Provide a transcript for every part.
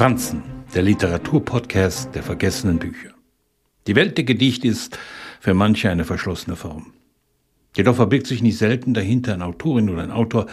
Franzen, der Literaturpodcast der vergessenen Bücher. Die Welt der Gedichte ist für manche eine verschlossene Form. Jedoch verbirgt sich nicht selten dahinter eine Autorin oder ein Autor,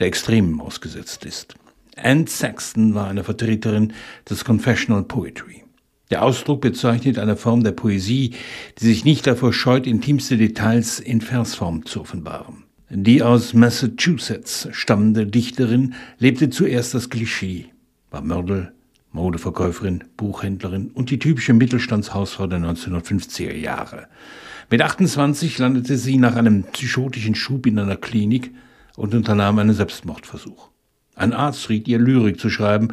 der Extremen ausgesetzt ist. Anne Saxton war eine Vertreterin des Confessional Poetry. Der Ausdruck bezeichnet eine Form der Poesie, die sich nicht davor scheut, intimste Details in Versform zu offenbaren. Die aus Massachusetts stammende Dichterin lebte zuerst das Klischee, war Mörder, Modeverkäuferin, Buchhändlerin und die typische Mittelstandshausfrau der 1950er Jahre. Mit 28 landete sie nach einem psychotischen Schub in einer Klinik und unternahm einen Selbstmordversuch. Ein Arzt riet ihr Lyrik zu schreiben,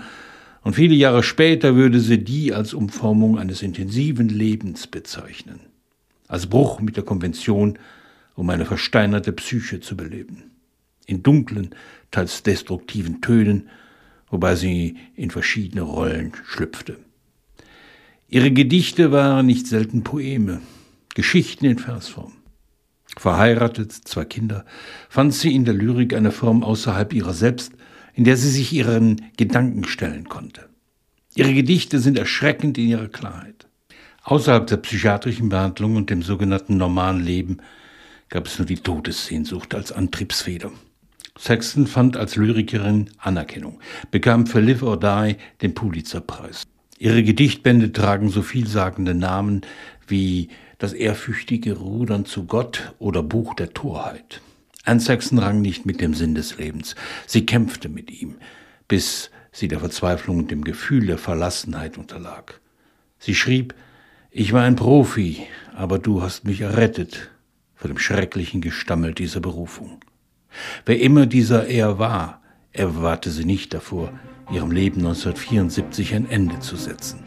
und viele Jahre später würde sie die als Umformung eines intensiven Lebens bezeichnen, als Bruch mit der Konvention, um eine versteinerte Psyche zu beleben. In dunklen, teils destruktiven Tönen wobei sie in verschiedene Rollen schlüpfte. Ihre Gedichte waren nicht selten Poeme, Geschichten in Versform. Verheiratet, zwei Kinder, fand sie in der Lyrik eine Form außerhalb ihrer selbst, in der sie sich ihren Gedanken stellen konnte. Ihre Gedichte sind erschreckend in ihrer Klarheit. Außerhalb der psychiatrischen Behandlung und dem sogenannten normalen Leben gab es nur die Todessehnsucht als Antriebsfeder. Sexton fand als Lyrikerin Anerkennung, bekam für Live or Die den Pulitzerpreis. Ihre Gedichtbände tragen so vielsagende Namen wie Das ehrfürchtige Rudern zu Gott oder Buch der Torheit. Anne Sexton rang nicht mit dem Sinn des Lebens. Sie kämpfte mit ihm, bis sie der Verzweiflung und dem Gefühl der Verlassenheit unterlag. Sie schrieb, ich war ein Profi, aber du hast mich errettet vor dem schrecklichen Gestammel dieser Berufung. Wer immer dieser er war, er bewahrte sie nicht davor, ihrem Leben 1974 ein Ende zu setzen.